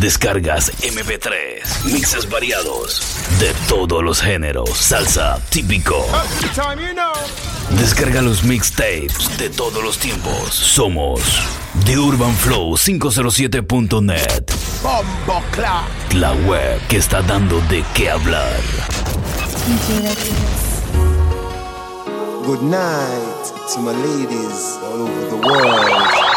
Descargas MP3, mixes variados de todos los géneros, salsa típico. Descarga los mixtapes de todos los tiempos. Somos The Urban Flow 507.net. La web que está dando de qué hablar. Good night to my ladies all over the world.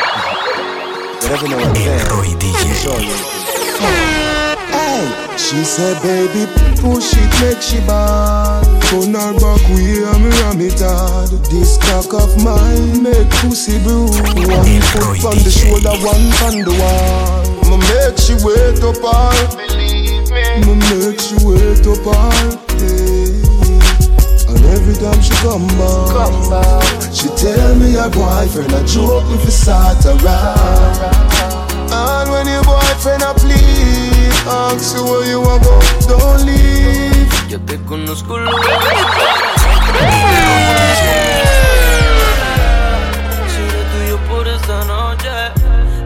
Saying. Roy DJ. Sure you- Hey, she said, baby, push it, make she bad. Turn her back, we hear me ram it hard. This cock of mine make pussy blue. One foot on the shoulder, one on the wall. I'ma make she wait up all. Believe me. I'ma make she wait up all. Yeah. And every time she come back, come back. she tell me her boyfriend a joke me for sort around. And when your boyfriend a please, ask you where you a go, don't leave. Yo te conozco lo Seré tuyo por esta noche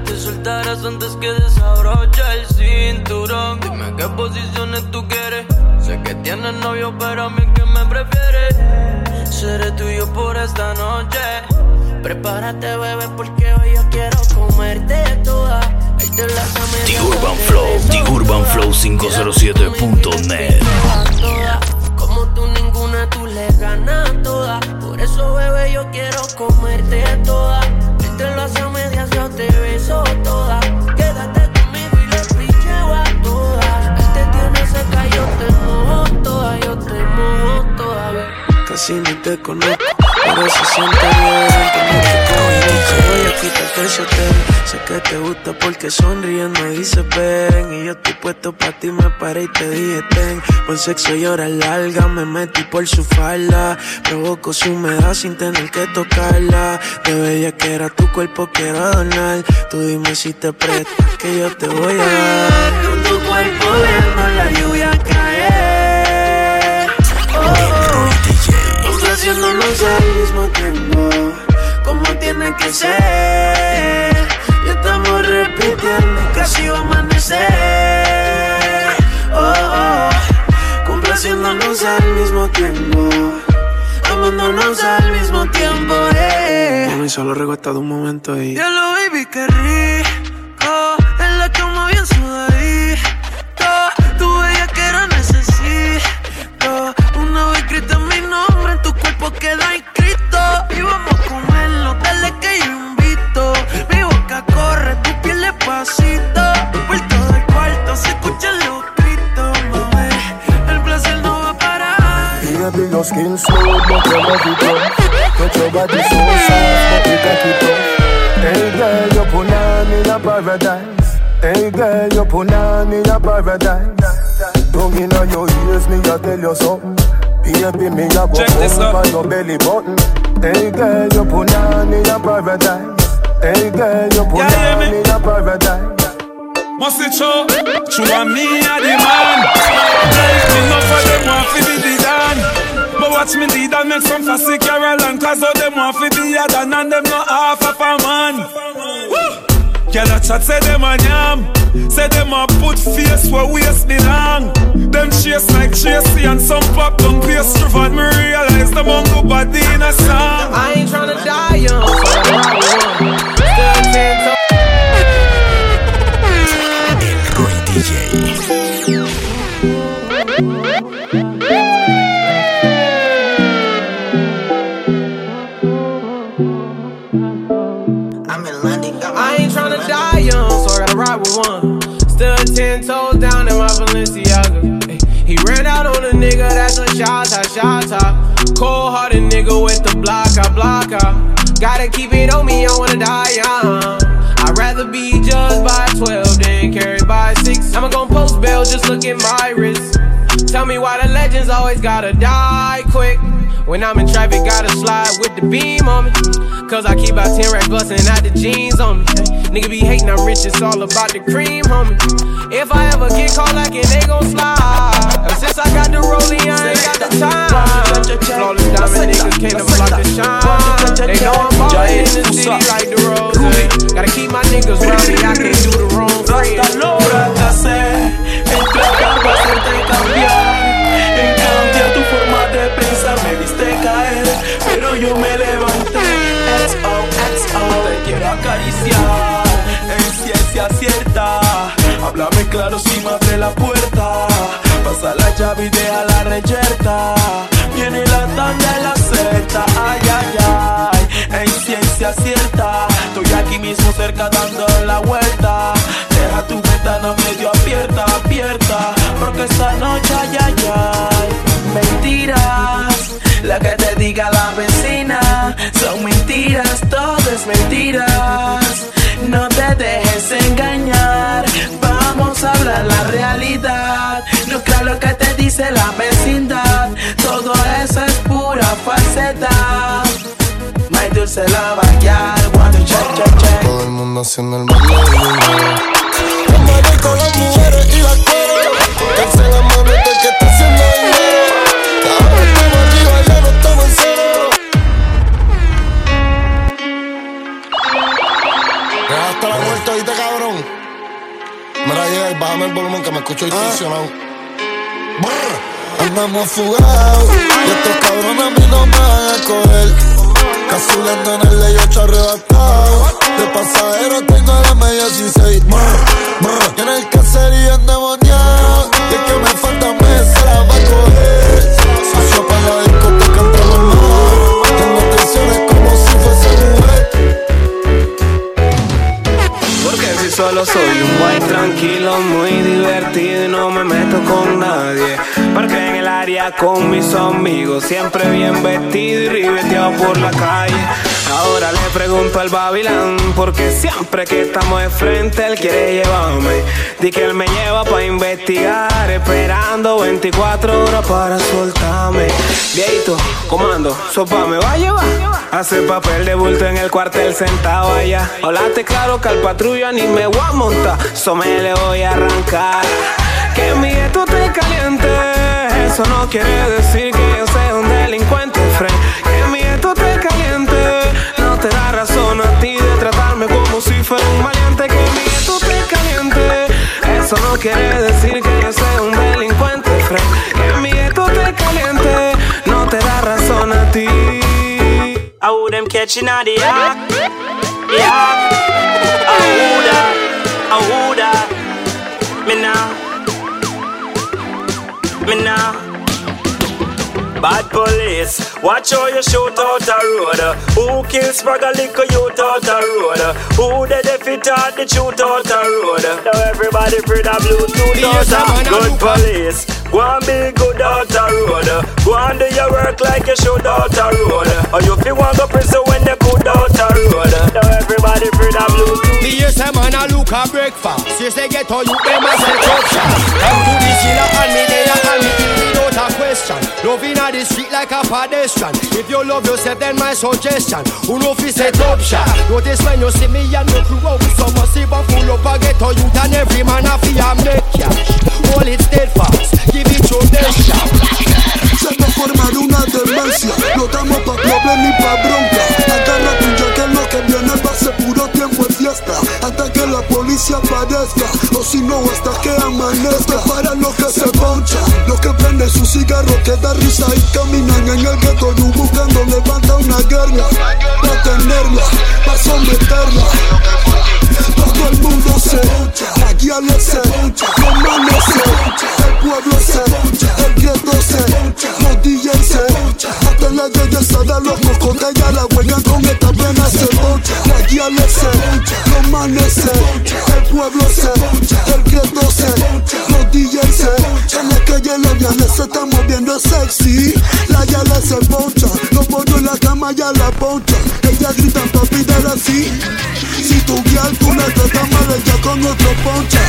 Te soltarás antes que desabroche el cinturón. Dime qué posiciones tú quieres. Sé que tienes novio pero a mí que me prefieres Seré tuyo por esta noche Prepárate bebé porque hoy yo quiero comerte toda The Urban Flow. The Urban Flow 507.net. Toda, Como tú ninguna, tú le ganas toda. Por eso, bebé, yo quiero comerte toda. Él te lo hace a medias, yo te beso toda. Quédate conmigo y le picheo a toda. Él te tiene seca, yo te mojo toda, yo te mojo toda, bebé. Casi ni te conozco, pero se siente bien. Voy a quitarte. Sé que te gusta porque sonriendo dice ven. Y yo estoy puesto pa' ti, me paré y te dije ten. Por sexo y horas largas me metí por su falda. Provoco su humedad sin tener que tocarla. De bella que era tu cuerpo quiero adornar. Tú dime si te prestas que yo te voy a dar. Con tu cuerpo viendo la lluvia caer. Oh. Complaciéndonos al mismo tiempo, como tiene que ser. Y estamos repitiendo y casi va a amanecer. Oh, oh. Complaciéndonos al mismo tiempo, amándonos al mismo tiempo. Eh. Mami, solo recuesta de un momento y. Ya lo baby, qué rico. Your skin smooth, but you love it rough. Touch your body so soft, but you got it tough. Hey girl, you put on in a paradise. Hey girl, you put on in a paradise. Tongue inna your ears, me a tell you something. Baby, me a go Check this up your belly button. Hey girl, you put on in a paradise. Hey girl, you put Yeah, on in a paradise. Must it show? True me a the man. Life me no for them want fi be the. But watch me lead and make some fussy Carol and cause all them want fi be a dan and them not half of a man. Woo! Girl a chat say them a yam Say them a put face where waist belong Them chase like Tracy and some pop down pastry But me realize them on go body in a song I ain't tryna die young, so I ride. Still ten toes. Roy DJ. 21. Still 10 toes down in my Balenciaga. He ran out on a nigga, that's a shot, shot, shot. Cold hearted nigga with the block, I block, I. Gotta keep it on me, I wanna die young. I'd rather be judged by 12 than carried by 6. I'ma gon' post bail, just look at my wrist. Tell me why the legends always gotta die quick. When I'm in traffic, gotta slide with the beam on me. Cause I keep about 10 racks bustin' out the jeans on me. Nigga be hatin', I'm rich, it's all about the cream, homie. If I ever get caught like it, they gon' slide. Since I got the rollie, I ain't got the time. Flawless diamond niggas can't ever block the shine. They know I'm ballin' in the city like the rose. Gotta keep my niggas round me, I can't do the wrong. Hasta lora que hacer, el plan va a ser de cambiar. yo me levanté. XO, te quiero acariciar. En ciencia cierta, háblame claro si me abre la puerta. Pasa la llave y deja la reyerta. Viene la tanda y la seta, ay, ay, ay. En ciencia cierta, estoy aquí mismo cerca dando la vuelta. Deja tu ventana medio abierta, abierta. Porque esta noche, ay, ay, ay, mentira la que te diga la vecina. Son mentiras, todo es mentiras. No te dejes engañar. Vamos a hablar la realidad. No creo lo que te dice la vecindad. Todo eso es pura falsedad. My dulce la backyard, cuando check, check, check. Todo el mundo haciendo el baile. con las mujeres y las cueros. Bájame el volumen que me escucho distorsionado. Andamos fugados y estos cabrones a mí no me van a coger. Casulando en el ley 8 arrebatado. De pasajero tengo la media 16. En el caserío endemoniado. Y es que me falta meses, la va a coger. Solo soy un boy tranquilo, muy divertido y no me meto con nadie. Porque en el área con mis amigos, siempre bien vestido y ribeteado por la calle. Ahora le pregunto al Babilán, porque siempre que estamos de frente él quiere llevarme. Di que él me lleva para investigar, esperando 24 horas para soltarme. Viejito, comando, sopa me va a llevar. Hace papel de bulto en el cuartel sentado allá. Hablate claro que al patrulla ni me voy a montar, so me le voy a arrancar. Que mi esto te caliente, eso no quiere decir que yo sea un delincuente, friend. Que mi esto te caliente, no te da razón a ti de tratarme como si fuera un maleante. Que mi esto te caliente, eso no quiere decir que yo sea un delincuente, friend. Que mi esto te caliente, no te da razón a ti. I who them catching at the act. Yeah. I who that. I who that. Me now. Me now. Bad police, watch how you shoot out a road. Who kills Spragga little youth out a road? Who the defeat out the shoot out a road? Now everybody free the Bluetooth out a good police. Go and be good out a road. Go and do your work like you should out a road. Or you feel want go prison when you good out a road. Now everybody free the Bluetooth. Me hear say man a look a breakfast. You say get all you them a set up shop. Come to the chiller and me there and me without a question. Loving a the street like a pedestrian. If you love yourself, then my suggestion. Who know fi set up shop? Notice when you see me and me crew out with some massive and full up a ghetto youth and every man a a make cash. Hold it steadfast, give it your best shot. Se te forma de una demencia. No estamos pa' problemas ni pa' bronca. Agarra tu ya que lo que ser puro tiempo de fiesta. Hasta que la policía aparezca. O si no, hasta que amanezca. Para lo que se poncha. Los que prenden su cigarro que da risa y caminan en el ghetto you buscando levanta una guerra. Pa' tenerla, pa' someterla. Todo el mundo se guía le se los manes se, el pueblo se, el gueto se, los DJs se, hasta la belleza los cocotes ya la juegan con esta pena se guía le se, los manes se, el pueblo se, el gueto se, los DJs se, en la calle los vianes se están moviendo sexy, la yala se poncha, los pollos en la cama ya la poncha, ellas gritan papi dar así, si tu guial tú la tratas mal ella con otro poncha,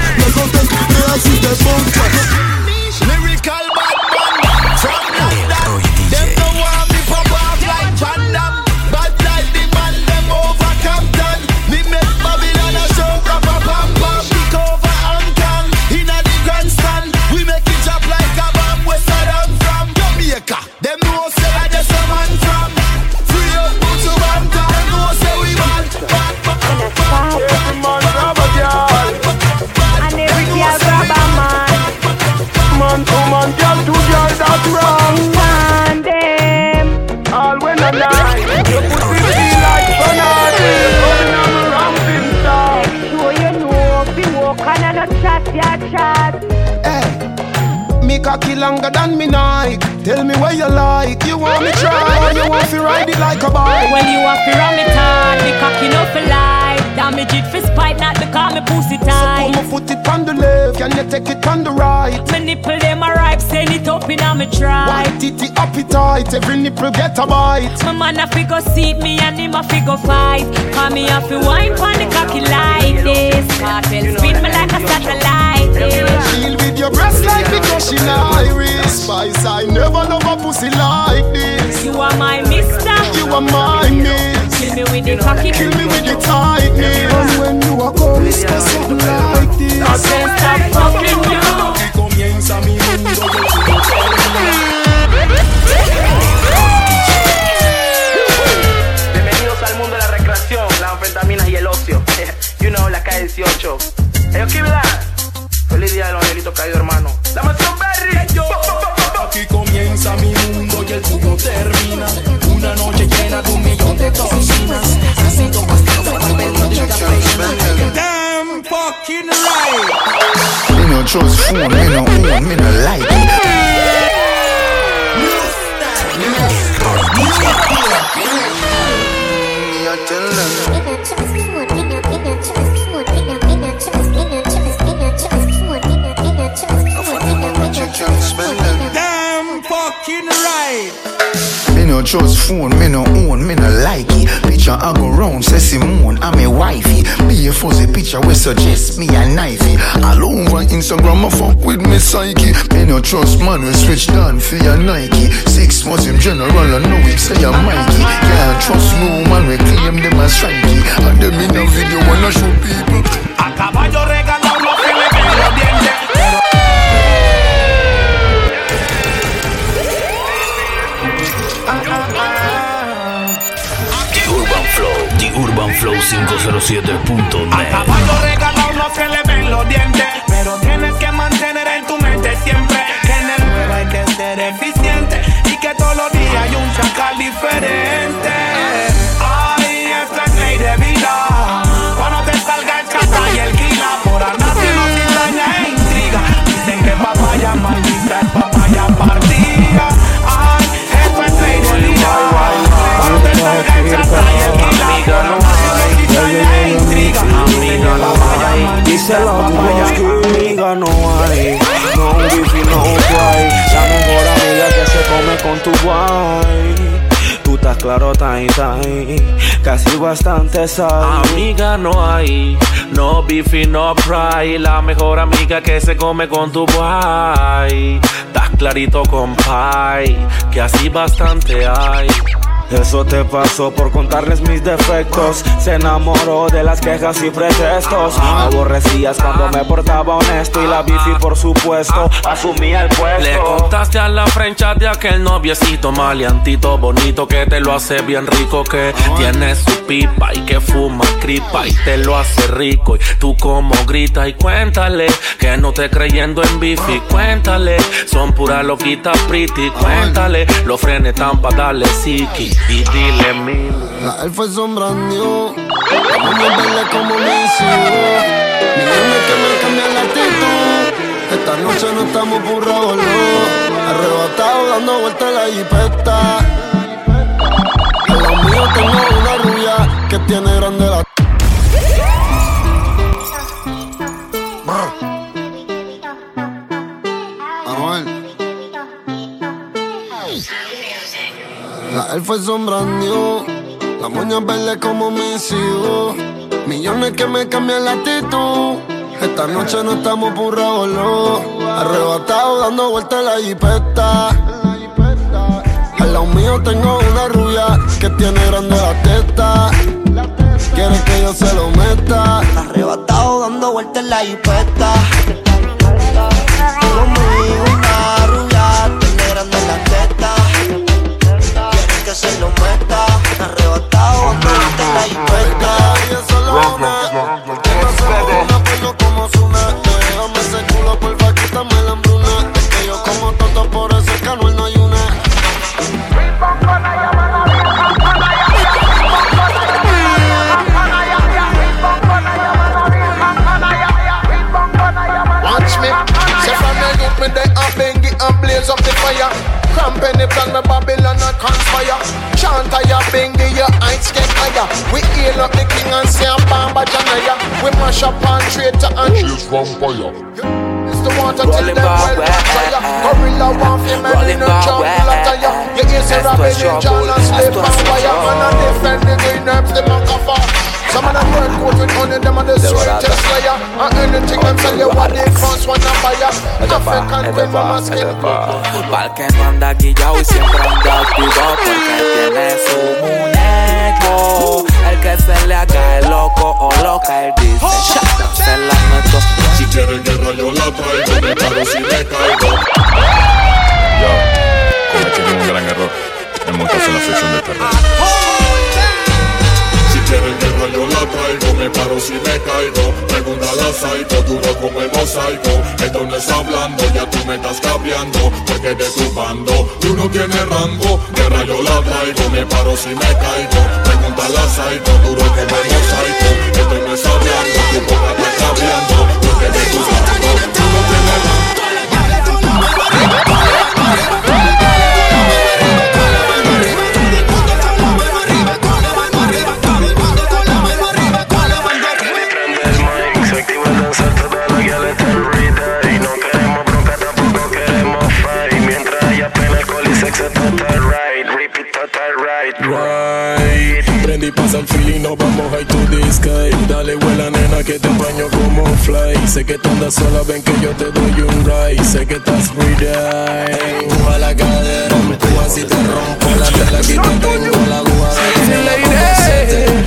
appetite, every nipple get a bite. My man a figure seat me and him a figure fight. Call me a fi wine pon the cocky like this. Cartel spin me like a satellite. Yeah. With your breast like me crushing iris. Spice, I never love a pussy like this. You are my mister. You are my miss. Kill me with the cocky. Kill me with the tightness. And when you are come, it's something like this. I can't stop fucking picture we suggest me a knifey. All over Instagram, I fuck with me psyche. Me no trust man, we switch down for your Nike. Six months in general, I know him say I'm Mikey. Can't trust no man, we claim them as strikey. And them in a video wanna show people. A caballo 507.net. A caballo regalado no se le ven los dientes, pero tienes que mantener en tu mente siempre que en el hay que ser eficiente y que todos los días hay un chacal diferente. La amiga no hay, no wifi, no guay. La mejor amiga que se come con tu guay. Tú estás claro, time, casi bastante sabes. Amiga no hay, no bifi, no fry La mejor amiga que se come con tu boy Estás clarito con pie, que así bastante hay Eso te pasó por contarles mis defectos. Se enamoró de las quejas y pretextos. Aborrecías cuando me portaba honesto. Y la bici, por supuesto, asumía el puesto. Le contaste a la frencha de aquel noviecito maleantito bonito que te lo hace bien rico que tiene su pipa y que fuma cripa y te lo hace rico y tú como grita y cuéntale que no te creyendo en bifi cuéntale son pura loquita pretty cuéntale los frenes tan pa' darle psiqui y dile mil La fue sombrando, la muñeca verde como. Mi nene que me cambia la actitud. Esta noche no estamos burrados, no. Arrebatado dando vueltas en la jipeta. Al lado mío tengo una rubia que tiene grande la. Él fue sombrando, la moña verde como mis hijos. Millones que me cambian la actitud. Esta noche no estamos burrados, no. Arrebatado dando vueltas en la jipeta. Al lado mío tengo una rubia que tiene grande la teta. Quiere que yo se lo meta. Arrebatado dando vueltas en la jipeta. Your heights get higher. We hail up the king and say, Bamba Janaya. We mash up on traitor and chase vampire the water till them well fire. Gorilla one female in a jungle attire. You hear say Robin in John and slave and fire. Man and defend the green herbs, the monk of some of them work out with money, them are the sweetest slayer. And anything them sell you what they first to buy African queen, mama skin. Pa'l que no anda guillao y siempre anda activo porque tiene su muñeco. El que se le haga el loco o loca, él dice, se la meto. Si quieren guerra yo la traigo, me paro si me caigo. Yo, cometí un gran error en montarse en la sección de terror. Me paro si me caigo. Pregunta a la psycho, duro como el mosaico. Esto no está hablando, ya tú me estás cambiando. Porque de tu bando, tú no tienes rango. Guerra yo la traigo, me paro si me caigo. Pregunta a la psycho, duro como el mosaico. Esto no está hablando, tu boca está cambiando. Porque de tu bando, que te baño como fly. Sé que tú andas sola, ven que yo te doy un ride. Sé que estás free a la cadera, tú así te rompo la tela. Aquí te tengo la gua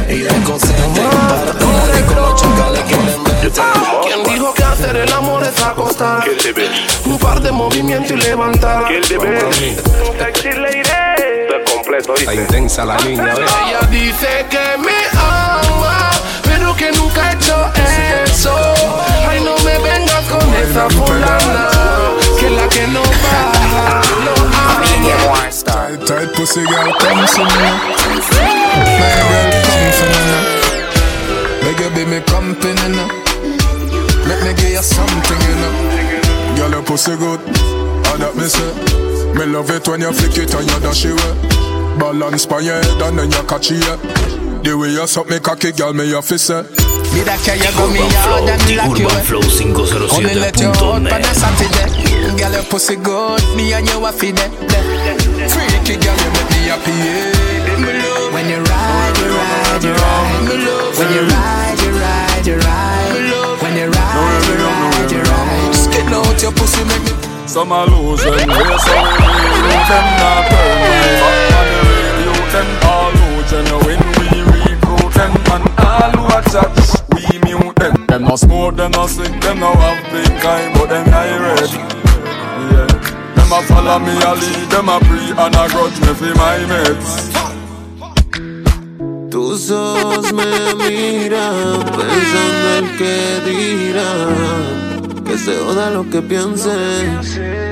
de y de cosete. Para toda con los chacales quieren verte. ¿Quién dijo que hacer el amor es acostar? Un par de movimientos y levantar. ¿Quién debe? Sexy lady completo, Está intensa la niña, Ella dice que pussy girl, come to me. My girl, come for me now. Make you be me company now. Let me give you something, you know. Girl, your pussy good, all that me say. Me love it when you flick it and you dash it away. Balance pa your head and then you catch it. The way you suck me cocky, girl, me your fist say. Me that carry you go me hard and like you. Eh. 507.net. Only let you out on a Saturday. Girl, your pussy good, me and you a feed it. Freaky girl, you make me happy. Yeah. When you ride, you ride, you ride. When you ride, you ride, you ride. When you ride, you ride, you ride. Skin out your pussy, make me. Some illusion, yes, so we them not me up them all who genuine we recruit them and all who a chat we mute them them no smoke them no sick them no have pink eye but them red yeah them a follow me a lead them a pre and a grudge me for my mates Tus ojos me miran pensando el que dirán que se oda lo que piense.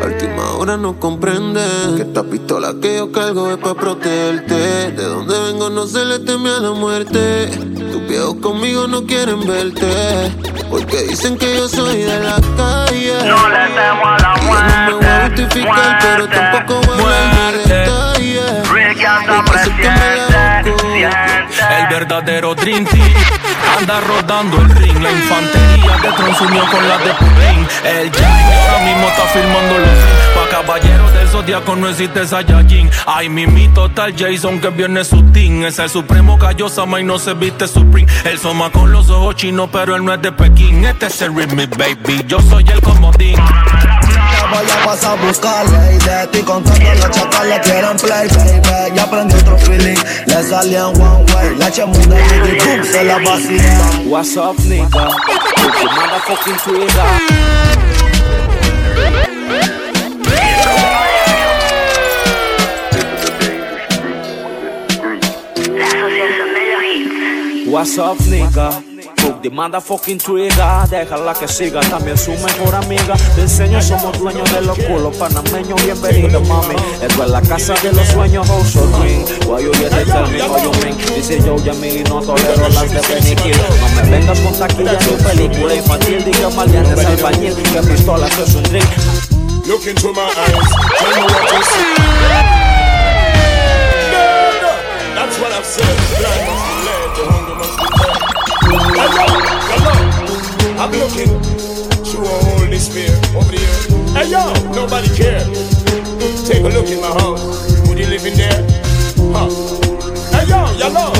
A última hora no comprende que esta pistola que yo cargo es para protegerte. De donde vengo no se le teme a la muerte. Tus viejos conmigo no quieren verte. Porque dicen que yo soy de la calle. Justificar, pero tampoco voy a. El verdadero Dream Team anda rodando el ring. La infantería de Tron con la de Putin. El Jai ahora mismo está filmando los Pa' caballero del zodiaco no existe Saiyajin. Ay, mi total Jason que viene su team. Es el supremo Sama y no se viste Supreme. El soma con los ojos chinos, pero él no es de Pekín. Este es el Rhythm Baby. Yo soy el comodín a Y de ti. Contando los chacales quieren play, baby. Ya aprendí otro feeling, le one way. La y boom, se la vacía What's up, nigga? Motherfucking trigger What's up, nigga? The motherfucking trigger, déjala que siga, también su mejor amiga. Te enseño, somos dueños de los culos panameños. Bienvenido, mami. Esto es la casa de los sueños, House of Green. Why you get to tell me what you mean? Dice yo, Yamil, no tolero las de Benny No me vengas con taquilla ni película infantil. Diga maleantes albañil, que pistolas es un drink. Look into my eyes, tell me what you see. That's what I've said. Hello, hello. I'm looking through a hole spear over here. Hey yo, nobody care. Take a look in my house. Would you live in there? Huh? Hey yo, hello.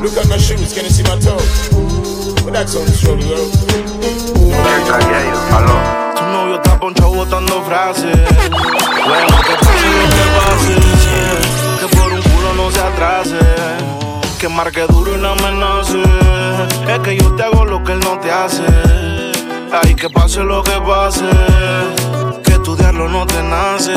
Look at my shoes. Can you see my toe? But that's on the shoulder. Tu novio está ponchado botando frases. Bueno, que pase lo que pase. Que por un culo no se atrase. Que marque duro y no amenace. Es que yo te hago lo que él no te hace. Ay, que pase lo que pase. Estudiarlo no te nace.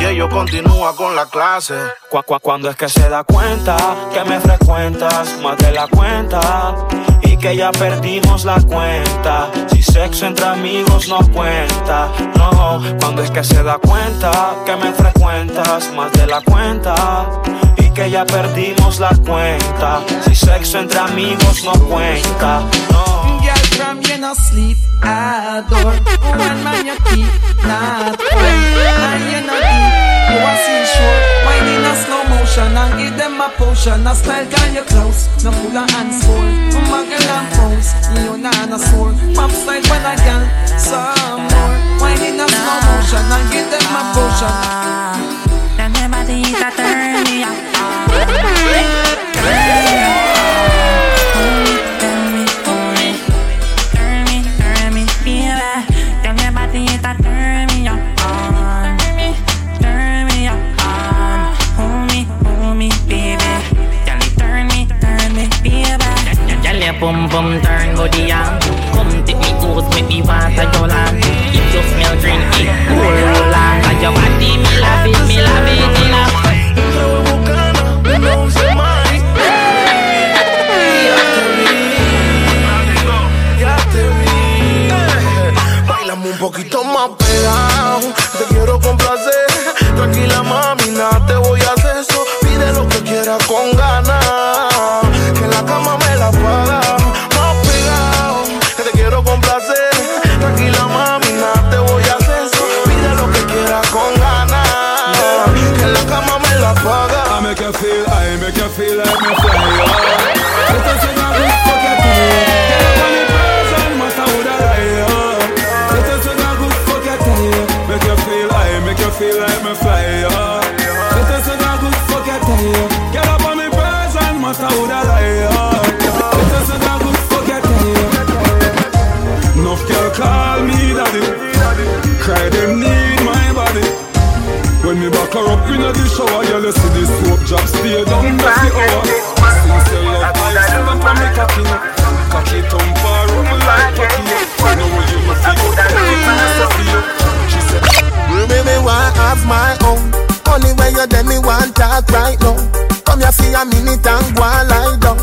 Y ello continúa con la clase. Cu- Cuando es que se da cuenta que me frecuentas más de la cuenta y que ya perdimos la cuenta. Si sexo entre amigos no cuenta, no. Cuando es que se da cuenta que me frecuentas más de la cuenta y que ya perdimos la cuenta. Si sexo entre amigos no cuenta, no. Girl from you no sleep adore oh, Woman man you keep not And you no deep. You a seashore Wine in a slow motion And give them a potion. A style girl you close. No full of hands full Muggle and pose You not a sore Pop style when I girl Some more. Wine in a slow motion And give them a potion. Then your body that turn me. Turn bum bum turn body on. Come take me close, make me water your land. If you smell green, it Only when you tell me want talk right now. Come here for a minute and go and lie down.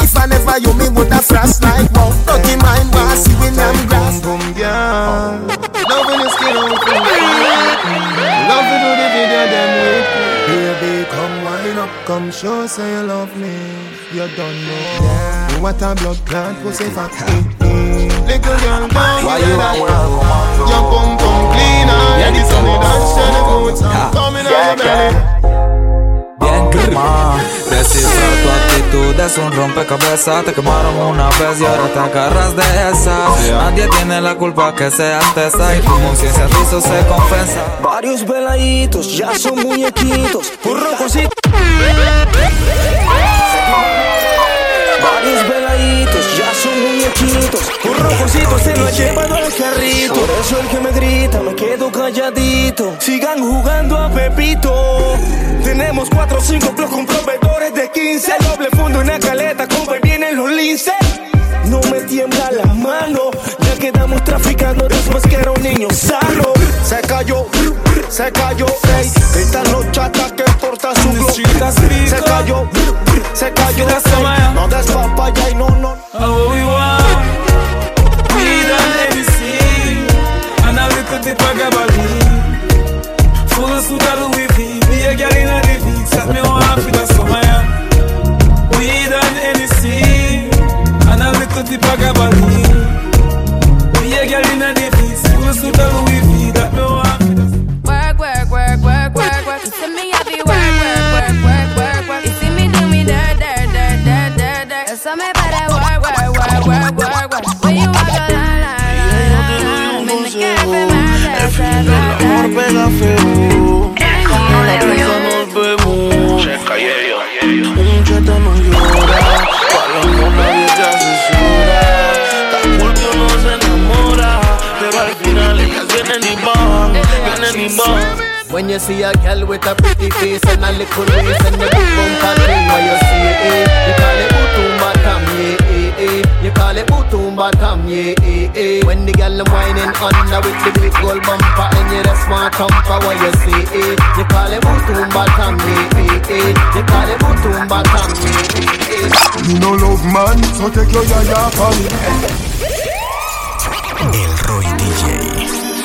If I never you, me woulda frost like wow. Dirty mind want see when I'm grass. Boom, boom, yeah. Loving your skin on Love to do the video them with me. Baby, come wind up, come show say you love me. You don't know. You want a blood clot, pussy fat. Little girl, come Why you woman? Your pum cleaner. Yeah, the sunny one. dance, share the boots. Yeah. Coming out your belly. Bien calma, precisar tu actitud es un rompecabezas Te quemaron una vez y ahora te agarras de esa Nadie tiene la culpa que seas tesa Y tu conciencia rizo se confesa Varios veladitos ya son muñequitos. Un rojoncito. Varios veladitos ya son muñequitos. Un rojoncito se lo ha llevado al carrito. Por eso el que me grita me quedo calladito. Sigan jugando a Pepito. Tenemos cuatro o cinco plus con proveedores de 15. Doble fondo en la caleta, compa, y vienen los linces. No me tiembla la mano, ya quedamos traficando después que era un niño sano. Se cayó, se cayó, ey. Están los chatas que porta su glow. Se cayó, se cayó, ey. No des papaya y no. Oh, we want We done anything And a little bit of gabardine Full suit of Louis V Be a girl in a the beat Set me on for the summer yeah. We done anything And a little bit of gabardine Be a girl in a the beat Full suit of Louis V That When you see a girl with a pretty face and a little waist and the big bumper thing, where you see it, you call it Utumba Tam, yeah, eh, eh. You call it Utumba Tam, yeah, eh, eh. When the girl I'm whining under with the big gold bumper and you the smart thumper, where you see it, you call it Utumba Tam, yeah, eh, eh. You call it Utumba Tam, yeah, eh, eh. You no love man, so take your yaya for me. El Roy DJ.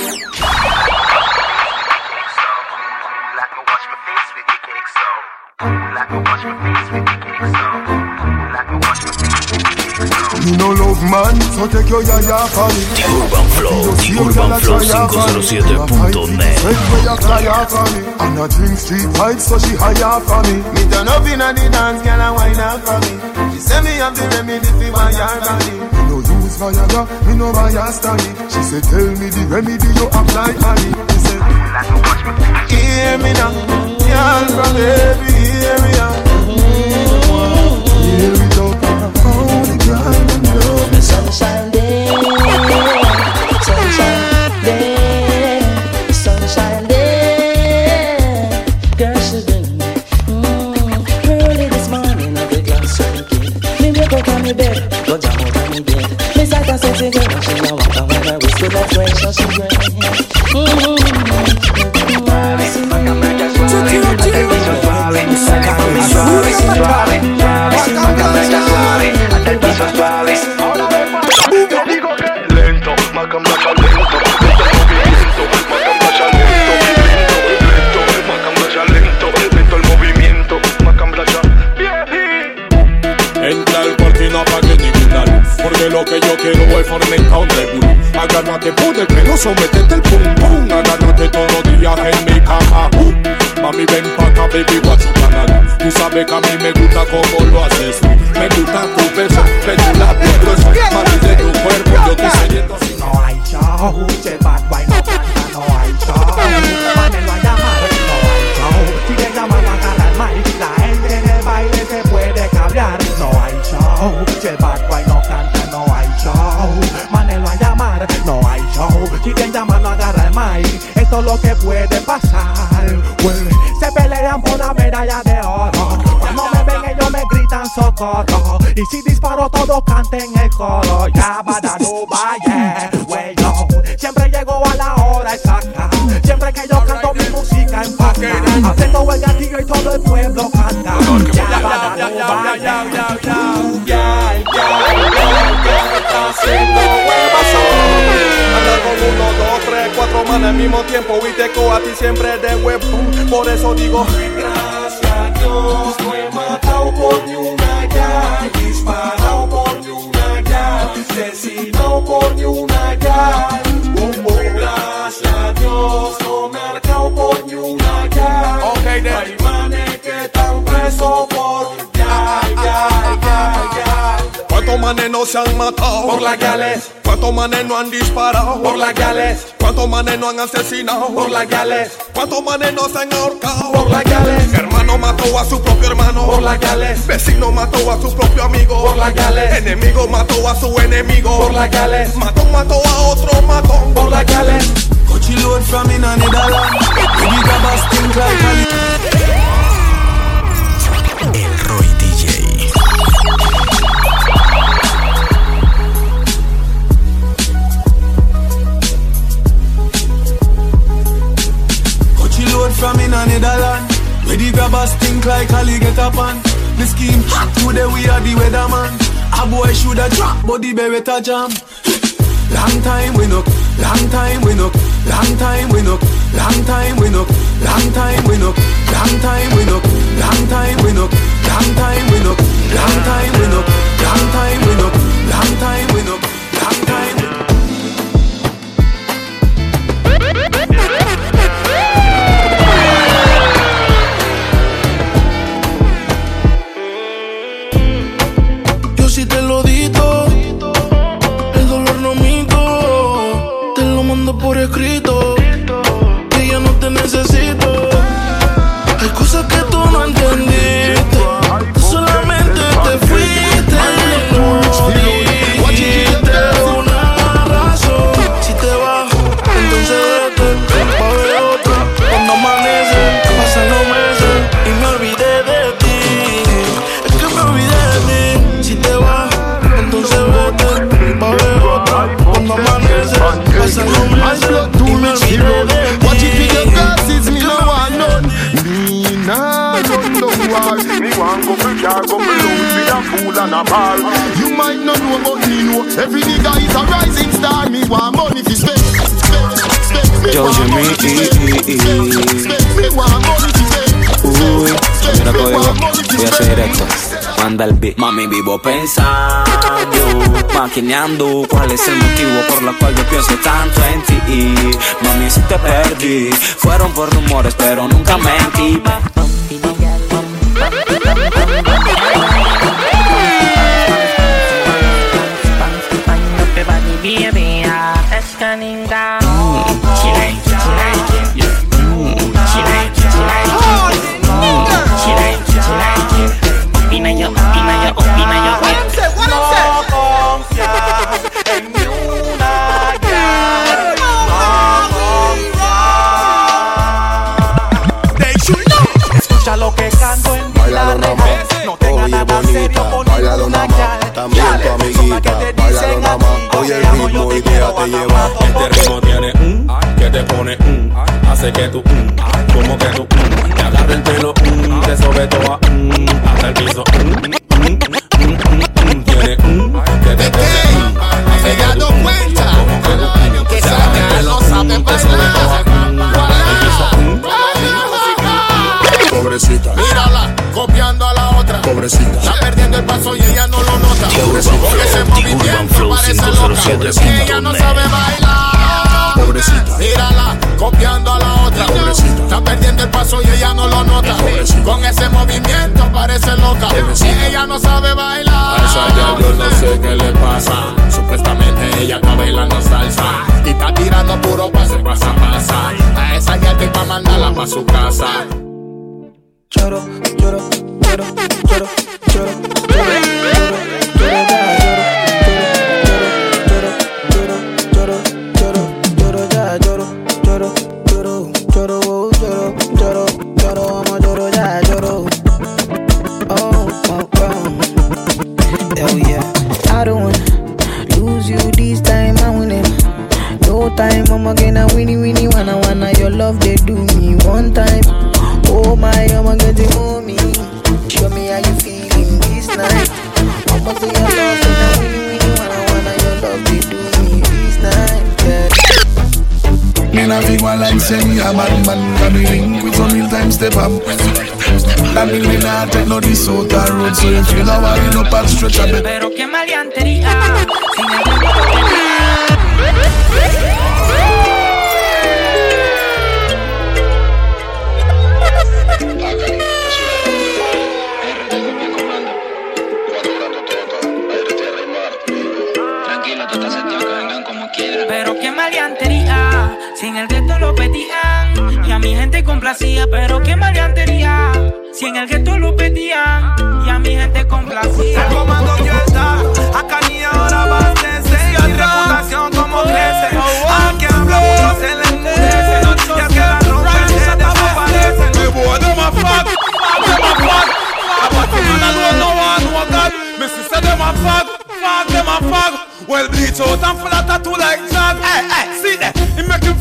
You no love man, so take your yaya for me. The Urban Flow, The Urban Flow 507.net. Spread where you cry for me. And I drink street vibes, so she higher for me. Me turn up inna the dance, girl, and wine up for me. She say me have the remedy for my yard body. Me no use Viagra, me no buy a stanny. She say, tell me the remedy you apply honey. She say, Hear me now, from every area. Todo el pueblo canta cuatro manos al mismo tiempo. Y te a ti siempre de huevo Por eso digo Gracias a Dios No he matado por ni una ya. Disparado por ni una ya. Asesinado por ni una ya ¿Cuántos manes no se han matado? Por las gales. ¿Cuántos manes no han disparado? Por las gales. ¿Cuántos manes no han asesinado? Por las gales. ¿Cuántos manes no se han ahorcado? Por las gales. Hermano mató a su propio hermano. Por las gales. Vecino mató a su propio amigo. Por las gales. Enemigo mató a su enemigo. Por las gales. Matón mató a otro matón. Por las gales. Coachy load from in a Netherland Baby grab a stink like from in a Netherland Where the grabbers stink like up on The scheme hot today we are the weatherman A boy shoulda drop but the beretta jam Long time we knock, long time we knock, long time we knock, long time we knock, long time we knock, long time we knock, long time we knock, long time we knock, long time we knock, long time we knock, long time we knock, long time car, but me lose with a fool and a bar. You might not know, but me know. Every nigga is a rising star. Me want money fi spend, spend, spend. Me Yo, want Jimmy, money fi eh, spend, eh, spend, eh. spend. Me want money fi spend. Uy, mira código, voy a hacer directo. Manda el beat. Mami, vivo pensando, maquineando cuál es el motivo por la cual yo pienso tanto en ti. Mami, si te perdí, fueron por rumores, pero nunca mentí. Hey! Bolsonaro. Road So if you know you no pass stretch a bit Pero qué maleantería. Sin el. Pero qué maleantería. Sin el gueto lo pedían. Y a mi gente complacía. Pero qué maleantería. Si en el gueto lo vendían y a mi gente complacía. El comando yo está, acá ni ahora va a. Mi reputación como crece. Oh, oh, oh. A que habla mucho se le endurece. Noticias que la rompen se desaparecen. Me voy de más fat, de más fat. A partir de la no va a notar. Me hiciste de más fat, fat de más fat. Well, bleach out and flatter to like that. Hey, hey, see that.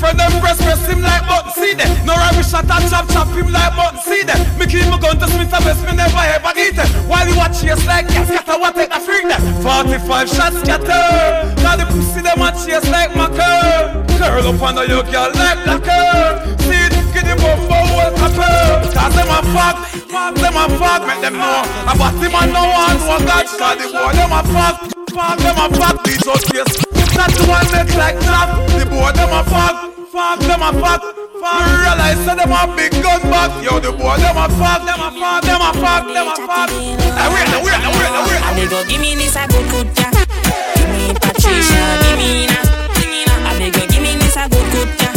Him friend them press press him like button. See that? No rubbish shot and chop chop him like button. See that? Me keep my gun to Smith and best me never ever get it. While you watch chase like gas, scatter what take a freak that. 45 shots scatter. Now the pussy them a chase like my curl. Up under your girl like curl. See it? Get the bumbo well couple. Cause them a fuck, fuck them a fuck. Make them know. A body man no one no God. Cause the boy them a fuck, fuck them a fuck. Beat out face. That one make like clap. The boy them a fuck, fuck them a fuck. Fuck. Realize that them a big gun back. Yo the boy them a fuck, them a fuck, them a fuck, them a fuck. Now wait, now wait, now wait, now wait. I go give me this a good good yeah. Give me Patricia, give me na, give me na. I you, give me this a good good yeah.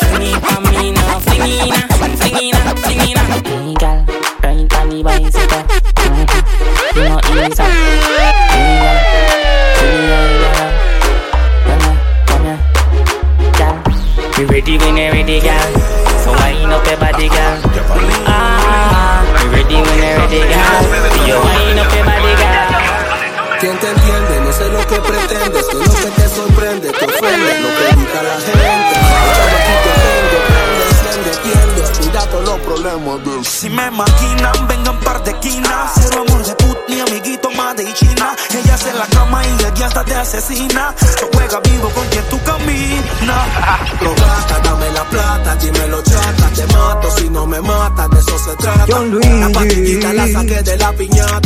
Fling it pa me now, fling it na, fling it na, fling it na. Hey girl, ride on the bicycle. You know ease up. Ready when ready, girl? So wind up your body, girl. Ah, you ready when you ready, girl? You wind up your body, girl. ¿Quién te entiende? No sé lo que pretendes, que lo que te sorprende, te ofende, lo que grita la gente. Estamos aquí te ofendo, prende, enciende, tiende, cuida todos los problemas. Si me maquinan, vengan par de esquinas. Cero amor de La cama y el día hasta te asesina. So juega vivo con quien tú caminas. Gata, dame la plata, dímelo chata, te mato si no me matas, de eso se trata. John Luigi. La patillita la saqué de la piñata,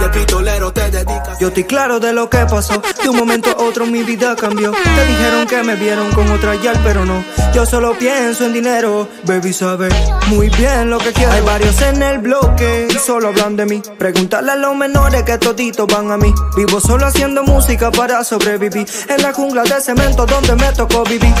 del pistolero te dedicas. Yo estoy claro de lo que pasó. De un momento a otro mi vida cambió. Te dijeron que me vieron con otra yal, pero no. Yo solo pienso en dinero. Baby sabe muy bien lo que quiero. Hay varios en el bloque y solo hablan de mí. Preguntarle a los menores que toditos van a mí. Vivo solo haciendo música para sobrevivir. En la jungla de cemento donde me tocó vivir.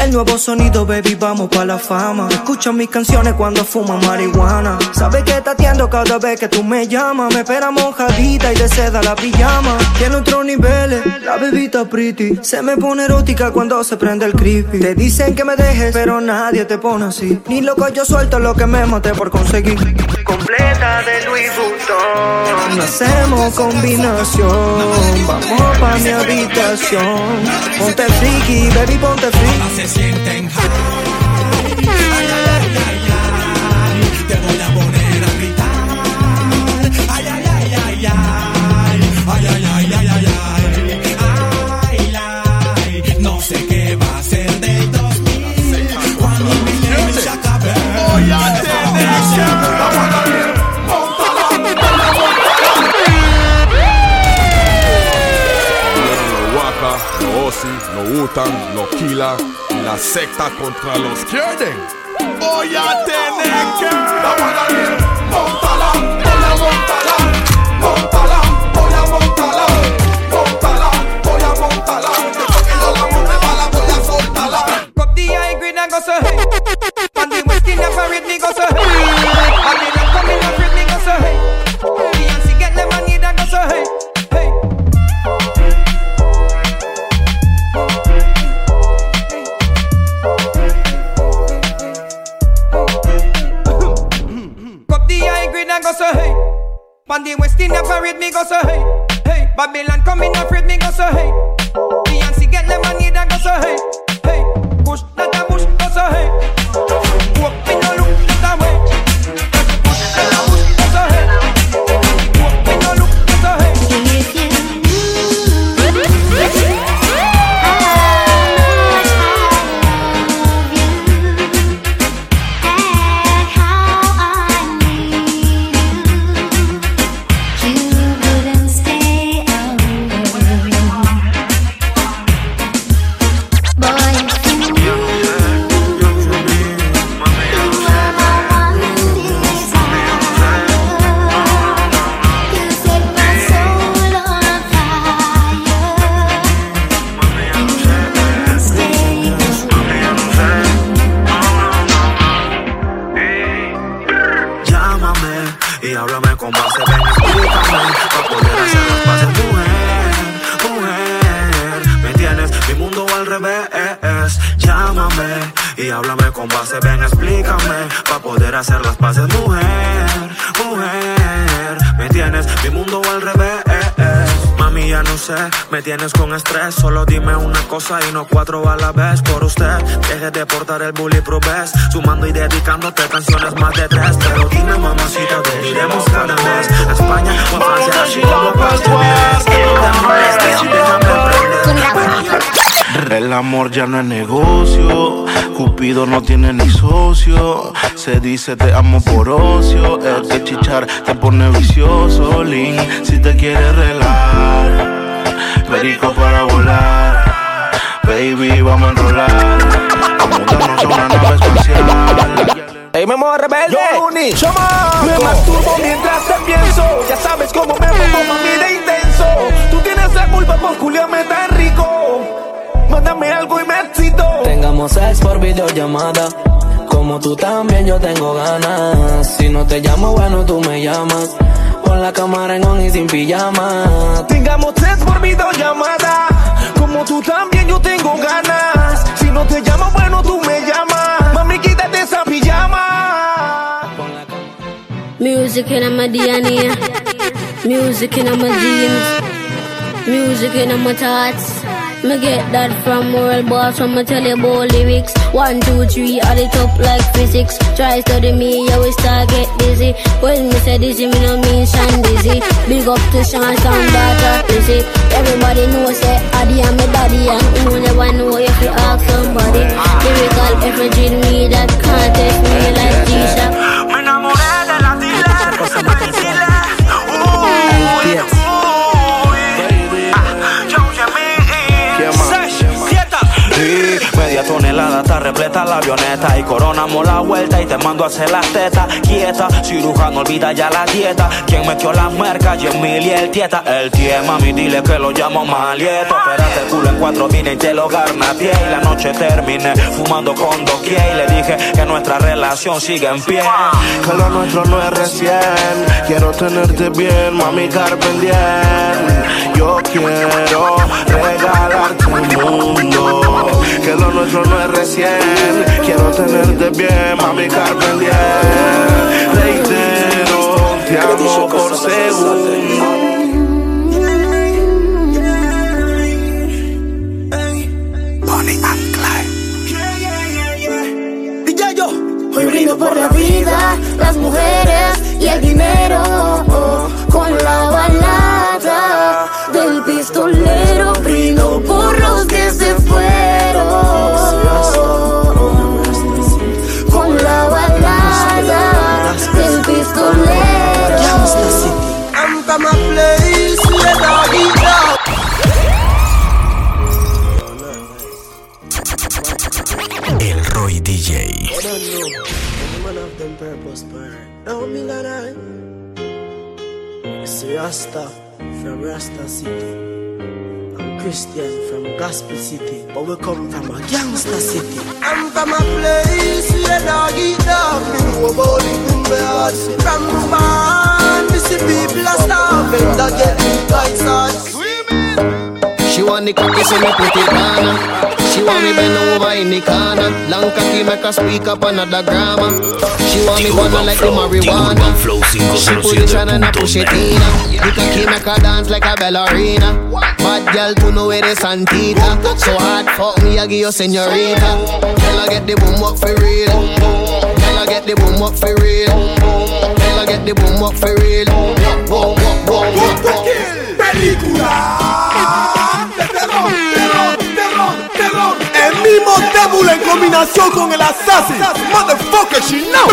El nuevo sonido, baby, vamos pa' la fama. Escucha mis canciones cuando fumo marihuana. Sabes que te atiendo cada vez que tú me llamas. Me espera mojadita y de seda la pijama. Tiene otros niveles, la bebita pretty. Se me pone erótica cuando se prende el creepy. Te dicen que me dejes, pero nadie te pone así. Ni loco yo suelto lo que me maté por conseguir. Completa de Louis Vuitton. Hacemos combinación. Vamos pa' mi habitación. Ponte friki, baby, ponte friki. Se sienten high. Ay, ay, ay, ay, ay. Te voy a poner a gritar. Ay, ay, ay, ay, ay. Ay, ay, ay, ay, ay, ay. Ay, ay. No sé qué va a ser del 2000 cuando mi tiempo se acabe. Voy a tener Waka, no Ozzy, no Utan, no Kila, la secta contra los Kierden. Voy a tener que. Mi mundo al revés. Mami, ya no sé, me tienes con estrés. Solo dime una cosa y no cuatro a la vez. Por usted, deje de portar el bulletproof vest. Sumando y dedicándote canciones más de tres. Pero dime, mamacita, te iremos cada mes. A España o a Francia, así como. Que no te molestes. El amor ya no es negocio, Cupido no tiene ni socio. Se dice te amo por ocio, el que chichar te pone vicioso. Lin, si te quieres relar, perico para volar. Baby, vamos a enrolar, vamos a una nave espacial. Ey, Memo rebelde. Yo, Uni. Me masturbo mientras te pienso. Ya sabes cómo me pongo, mami, de intenso. Tú tienes la culpa por culiarme tan rico. Mándame algo y me excito. Tengamos sex por videollamada. Como tú también, yo tengo ganas. Si no te llamo, bueno, tú me llamas. Pon la cámara en on y sin pijama. Tengamos sex por videollamada. Como tú también, yo tengo ganas. Si no te llamo, bueno, tú me llamas. Mami, quítate esa pijama. Music in my DNA, music in my jeans, music in my thoughts. Me get that from world boss when me tell you about lyrics. One, two, three, add it up like physics. Try study me, you will start get dizzy. When me say dizzy, me no mean Sean dizzy. Big up to Sean, Sean, daughter, Lizzy. Everybody knows say hacer las tetas quieta, cirujano olvida ya la dieta. Quien metió las mercas, Jemil y el tieta. El tie, mami dile que lo llamo malieto. Espérate culo en cuatro vine y te lo garnateé y la noche terminé fumando con doquier. Y le dije que nuestra relación sigue en pie. Que lo nuestro no es recién. Quiero tenerte bien, mami Carpendien. Yo quiero regalarte el mundo. Que lo nuestro no es recién. Quiero tenerte bien, mami Carpendien. Reitero, te amo por segundo. Hoy brindo por la vida, las mujeres y el dinero. Con la balada del pistolero. Brindo por los que se fueron. Con la balada del pistolero. I'm a place. El Roy DJ. I don't know. The man of them purpose from Rasta City. I'm Christian from Gospel City. But we come from a gangster city. I'm from a place where dog eat dog. Me know about my heart. From man, me see people are starving. That get me sad. She want the cookies so me put it. She want me bend over in the corner. Long cocky make her speak up another grammar. She want me wanna like the marijuana. She put it on and I push it in. The cocky make her dance like a ballerina. Bad girl to know where the Santita. So hard fuck me, I give you senorita. Tell her get the boom up for real. Tell her get the boom up for real. Tell her get the boom up for real. Whoa, whoa, whoa, whoa, whoa. El mismo Devil en combinación con el Assassin. Motherfucker, she know.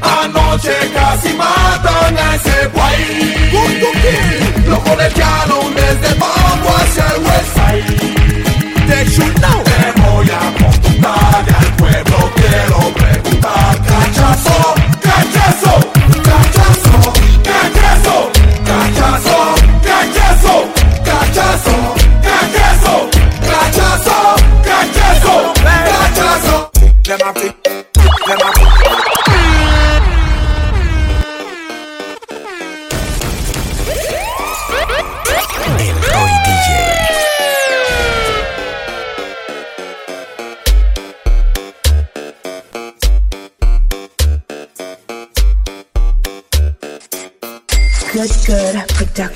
Anoche casi matan a ese guay. Lo colegiaron desde Bambo hacia el West should know. Te voy a contar al pueblo quiero preguntar cachazo,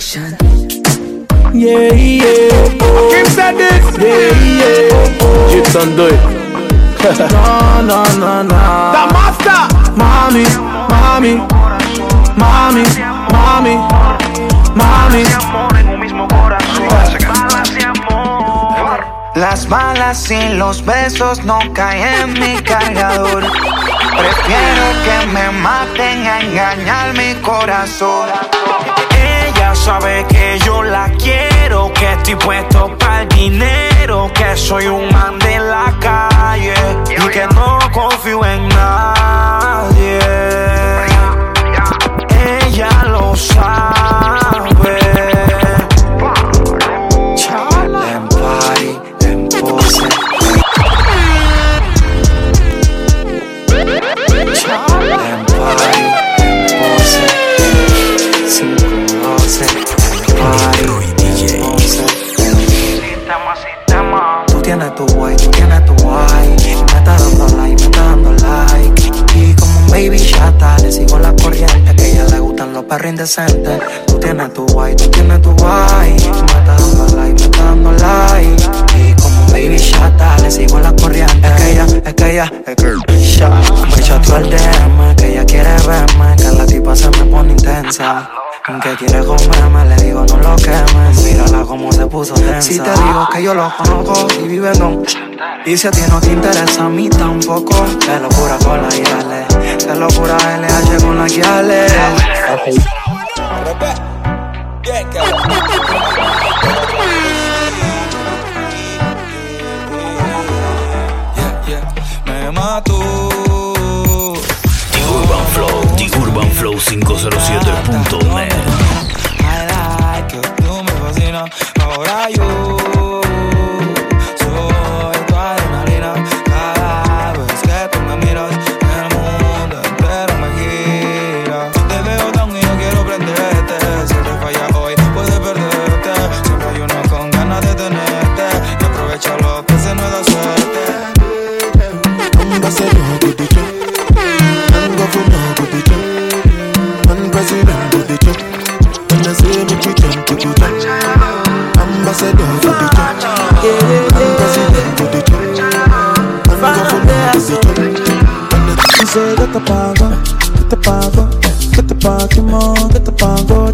production. Yeah, yeah. Kim said this. Yeah, yeah. Jitson do it. no, no, no, no. The master. Mommy, mommy, mommy, mommy, mommy. Las balas y los besos no caen en mi cargador. Prefiero que me maten a engañar mi corazón. Sabe que yo la quiero, que estoy puesto para el dinero, que soy un man de la calle y que no confío en nadie. Perros indecentes. Tú tienes tu guay, tú tienes tu guay. Me está dando like, me está dando like. Y como baby chata, le sigo la corriente. Es que ella, es que ella, es que ella. Me chateó al DM, que ella quiere verme. Que la tipa se me pone intensa. Que quiere comerme, le digo no lo quemes. Mírala como se puso tensa. Si te digo que yo lo conozco y vive con. Y si a ti no te interesa, a mí tampoco. Qué locura con la Yale. Qué locura LH con la Yale. Me mató. The Urban Flow, The Urban Flow 507.net. I like you, tú me fascinas. Ahora yo job. And president to the job. And governor to the job. She said, get the pago, get the pago, get the pago, get the pago,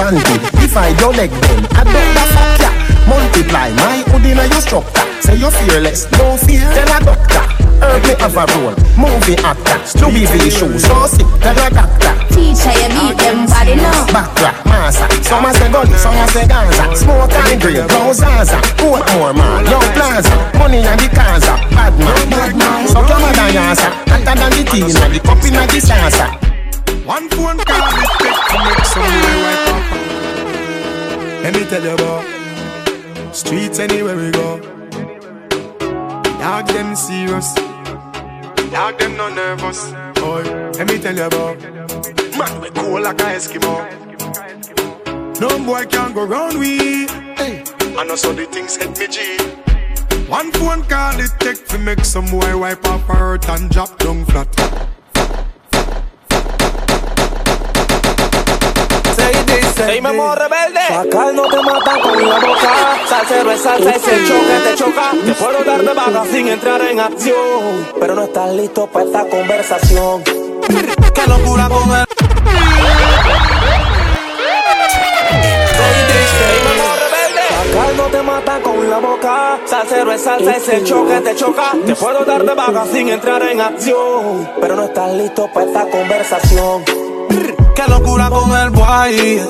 panty. Divide your leg then, I don't the fuck ya. Multiply my hood in your structure. Say you're fearless, no fear, tell a doctor. Herb me have a role, movie actor. Louis V shoes, so sick, tell a doctor. Teacher, you beat them body now. Backrack, massa. Some a say gully, some a say Gaza. Smoke and grill, blow Zaza. Portmore man, Young Plaza. Money and the Kaza. Bad man, bad man. So come a dancer. Hotter than the tea, and the cup in the salsa. One phone make. Let me tell you about streets anywhere we go. Dog them serious, dog them no nervous. Boy, let me tell you about man we cool like a Eskimo. No boy can go round we. Hey, I know so the things hit me G. One phone call it take to make some boy wipe up her and drop down flat. Ey, Memo rebelde. Sacar no te mata con la boca. Salsero es salsa, ese choque te choca. Te puedo dar de baja sin entrar en acción. Pero no estás listo para esta conversación. Qué locura con el. No te mata con la boca. Salsero es salsa, ese choque te choca. Te puedo dar de baja sin entrar en acción. Pero no estás listo para esta conversación. Qué locura con el boy.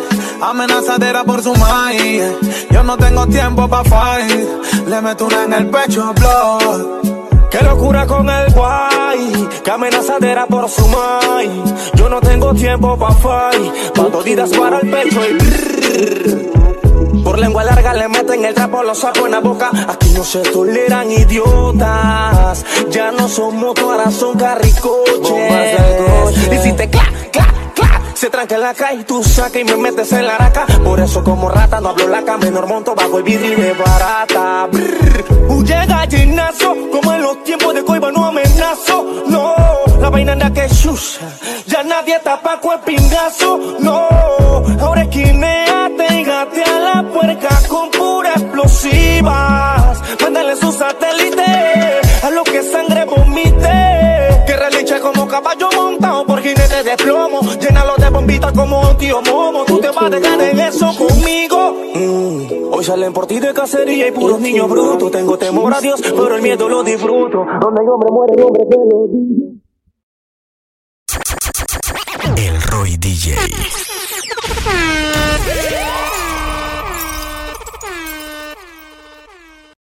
Amenazadera por su maíz. Yo no tengo tiempo pa' fight. Le meto una en el pecho, blood. Qué locura con el guay, que amenazadera por su mai. Yo no tengo tiempo pa' fight, cuando didas para el pecho y brrr. Por lengua larga le meten el trapo, lo saco en la boca. Aquí no se toleran idiotas. Ya no somos ahora son carricoches. Y si te cla, cla, se tranca en la calle, tú sacas y me metes en la araca. Por eso como rata no hablo laca, menor monto bajo el y de barata. Brrr. Gallinazo, como en los tiempos de coiba no amenazo. No, la vaina anda que chucha, ya nadie tapa con el pingazo. No, ahora esquineate y gatea la puerca con pura explosivas. Mándale su satélite a lo que sangre vomite. Que relinche como caballo montado por jinete de plomo. Bombitas como un tío momo. Tú te vas a dejar en eso conmigo. Mm, Hoy salen por ti de cacería y puros niños brutos. Tengo temor a Dios, pero el miedo lo disfruto. Donde el hombre muere, el hombre se lo dice. El Roy DJ.